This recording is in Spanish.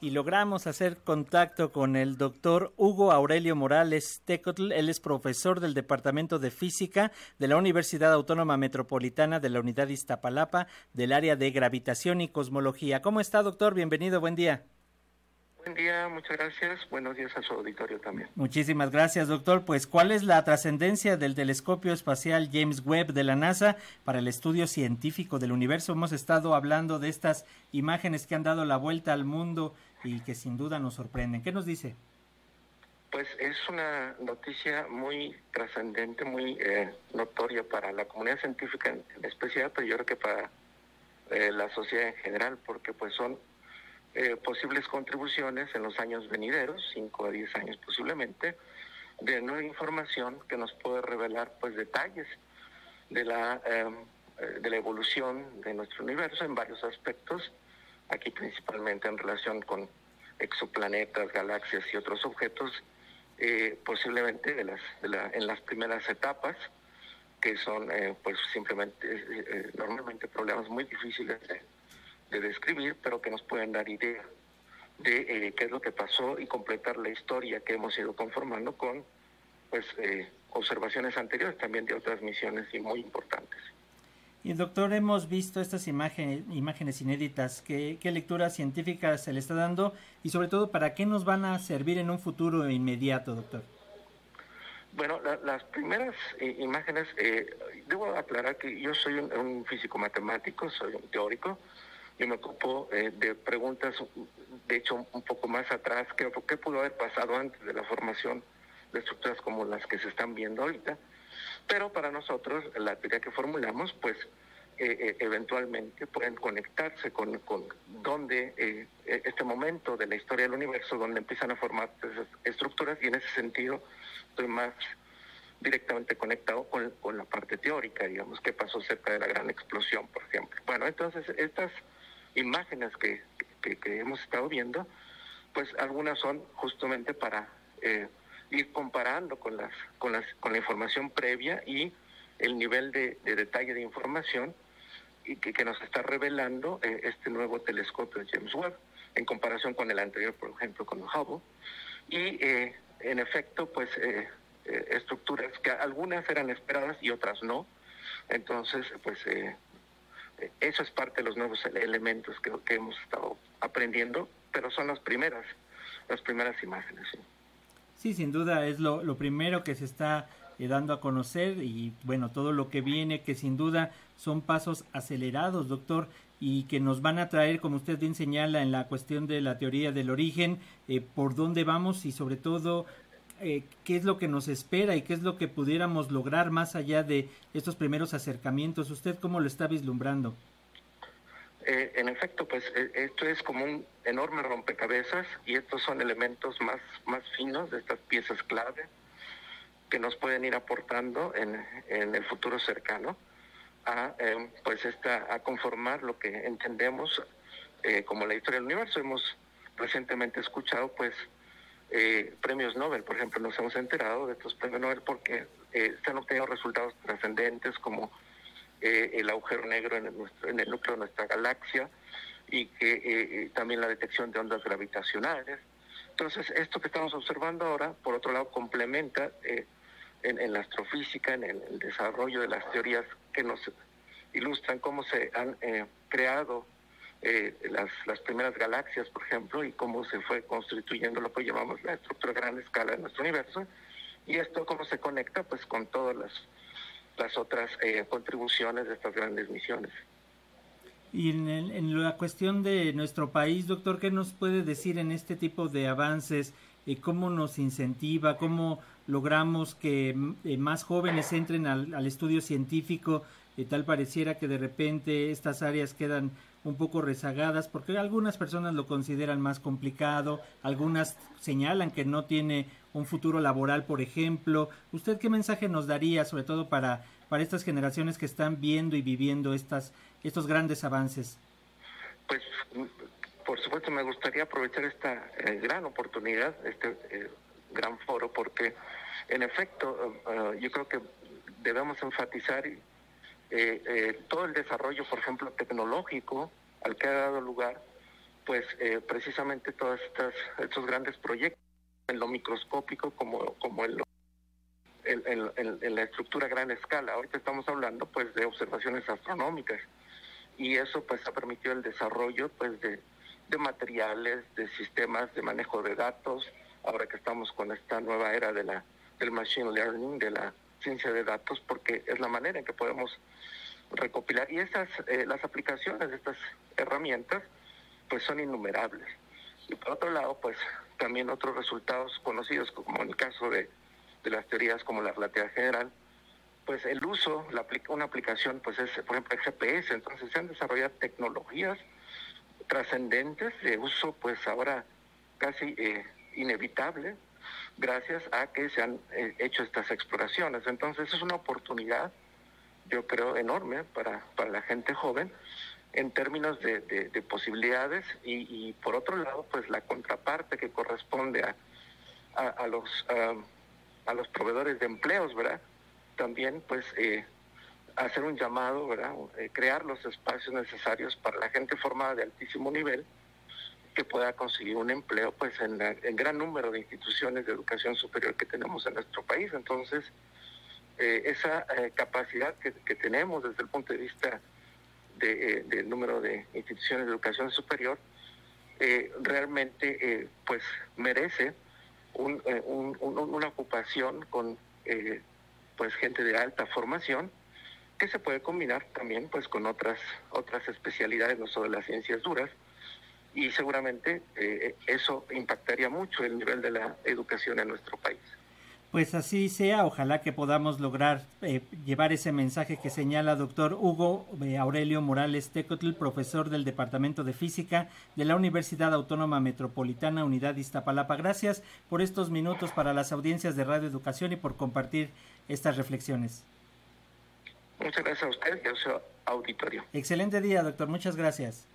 y logramos hacer contacto con el doctor Hugo Aurelio Morales Tecotl. Él es profesor del Departamento de Física de la Universidad Autónoma Metropolitana de la Unidad Iztapalapa del área de gravitación y cosmología. ¿Cómo está, doctor? Bienvenido, buen día. Buen día, muchas gracias. Buenos días a su auditorio también. Muchísimas gracias, doctor. Pues, ¿cuál es la trascendencia del telescopio espacial James Webb de la NASA para el estudio científico del universo? Hemos estado hablando de estas imágenes que han dado la vuelta al mundo y que sin duda nos sorprenden. ¿Qué nos dice? Pues es una noticia muy trascendente, muy eh, notoria para la comunidad científica en, especial, pero yo creo que para eh, la sociedad en general, porque pues son eh, posibles contribuciones en los años venideros, 5 a 10 años posiblemente, de nueva información que nos puede revelar pues detalles de la, em, eh, de la evolución de nuestro universo en varios aspectos, aquí principalmente en relación con exoplanetas, galaxias y otros objetos, eh, posiblemente de las, de la, en las primeras etapas, que son pues simplemente normalmente problemas muy difíciles de de describir, pero que nos pueden dar idea de eh, qué es lo que pasó y completar la historia que hemos ido conformando con pues eh, observaciones anteriores también de otras misiones y muy importantes. Y doctor, hemos visto estas imágenes, imágenes inéditas. ¿Qué, ¿Qué, lectura científica se le está dando? Y sobre todo, ¿para qué nos van a servir en un futuro inmediato, doctor? Bueno, las primeras eh, imágenes, debo aclarar que yo soy un, un físico matemático, soy un teórico, yo me ocupo eh, de preguntas, de hecho, un poco más atrás, que qué pudo haber pasado antes de la formación de estructuras como las que se están viendo ahorita. Pero para nosotros, la teoría que formulamos, pues eh, eh, eventualmente pueden conectarse con, con donde este momento de la historia del universo, donde empiezan a formar esas estructuras, y en ese sentido estoy más directamente conectado con, con la parte teórica, digamos, qué pasó cerca de la gran explosión, por ejemplo. Bueno, entonces estas imágenes que, que, hemos estado viendo, pues algunas son justamente para eh, ir comparando con, las, con, las, con la información previa y el nivel de, detalle de información y que, que nos está revelando eh, este nuevo telescopio James Webb en comparación con el anterior, por ejemplo, con el Hubble. Y eh, en efecto, pues estructuras que algunas eran esperadas y otras no. Entonces, pues eso es parte de los nuevos elementos que, hemos estado aprendiendo, pero son las primeras, las primeras imágenes. Sí, sin duda es lo, lo primero que se está eh, dando a conocer y bueno, todo lo que viene, que sin duda son pasos acelerados, doctor, y que nos van a traer, como usted bien señala, en la cuestión de la teoría del origen, eh, por dónde vamos y sobre todo eh, qué es lo que nos espera y qué es lo que pudiéramos lograr más allá de estos primeros acercamientos. ¿Usted cómo lo está vislumbrando? Eh, en efecto, pues eh, esto es como un enorme rompecabezas y estos son elementos más, más finos de estas piezas clave que nos pueden ir aportando en, en el futuro cercano a, pues esta, a conformar lo que entendemos como la historia del universo. Hemos recientemente escuchado pues eh, premios Nobel, por ejemplo, nos hemos enterado de estos premios Nobel porque eh, se han obtenido resultados trascendentes como eh, el agujero negro en el, en el, núcleo de nuestra galaxia y que también la detección de ondas gravitacionales. Entonces, esto que estamos observando ahora, por otro lado, complementa en, en, la astrofísica, en el, desarrollo de las teorías que nos ilustran cómo se han creado eh, las, las primeras galaxias, por ejemplo, y cómo se fue constituyendo lo que llamamos la estructura a gran escala de nuestro universo, y esto cómo se conecta pues con todas las, las otras eh, contribuciones de estas grandes misiones. Y en, en, la cuestión de nuestro país, doctor, ¿qué nos puede decir en este tipo de avances? Eh, ¿Cómo nos incentiva? ¿Cómo logramos que más jóvenes entren al, al estudio científico? tal pareciera que de repente estas áreas quedan un poco rezagadas porque algunas personas lo consideran más complicado, algunas señalan que no tiene un futuro laboral, por ejemplo. ¿Usted qué mensaje nos daría, sobre todo para, para estas generaciones que están viendo y viviendo estas, estos grandes avances? Pues, por supuesto, me gustaría aprovechar esta eh, gran oportunidad, este eh, gran foro, porque en efecto, eh, yo creo que debemos enfatizar eh, eh, todo el desarrollo, por ejemplo, tecnológico al que ha dado lugar pues precisamente todos estos grandes proyectos en lo microscópico como, como en, en, la estructura a gran escala. Ahorita estamos hablando pues de observaciones astronómicas y eso pues ha permitido el desarrollo pues de, de materiales, de sistemas de manejo de datos, ahora que estamos con esta nueva era de la, del machine learning, de la ciencia de datos, porque es la manera en que podemos recopilar. Y esas, eh, las aplicaciones de estas herramientas, pues son innumerables. Y por otro lado, pues también otros resultados conocidos, como en el caso de, de las teorías como la relatividad general, pues el uso, la, una aplicación, pues es, por ejemplo, el GPS, entonces se han desarrollado tecnologías trascendentes de uso, pues ahora casi eh, inevitable, gracias a que se han eh, hecho estas exploraciones. Entonces es una oportunidad, yo creo, enorme para, para la gente joven en términos de, de, posibilidades y, por otro lado, pues la contraparte que corresponde a, a, los, los proveedores de empleos, ¿verdad? También, pues, eh, hacer un llamado, ¿verdad? Eh, crear los espacios necesarios para la gente formada de altísimo nivel que pueda conseguir un empleo, pues, en el gran número de instituciones de educación superior que tenemos en nuestro país. Entonces, eh, esa capacidad que, tenemos desde el punto de vista eh, del número de instituciones de educación superior, eh, realmente eh, pues merece un, una ocupación con pues gente de alta formación que se puede combinar también pues con otras otras especialidades no solo las ciencias duras y seguramente eso impactaría mucho el nivel de la educación en nuestro país. Pues así sea, ojalá que podamos lograr eh, llevar ese mensaje que señala doctor Hugo eh, Aurelio Morales Tecotl, profesor del Departamento de Física de la Universidad Autónoma Metropolitana Unidad Iztapalapa. Gracias por estos minutos para las audiencias de Radio Educación y por compartir estas reflexiones. Muchas gracias a usted y a su auditorio. Excelente día, doctor. Muchas gracias.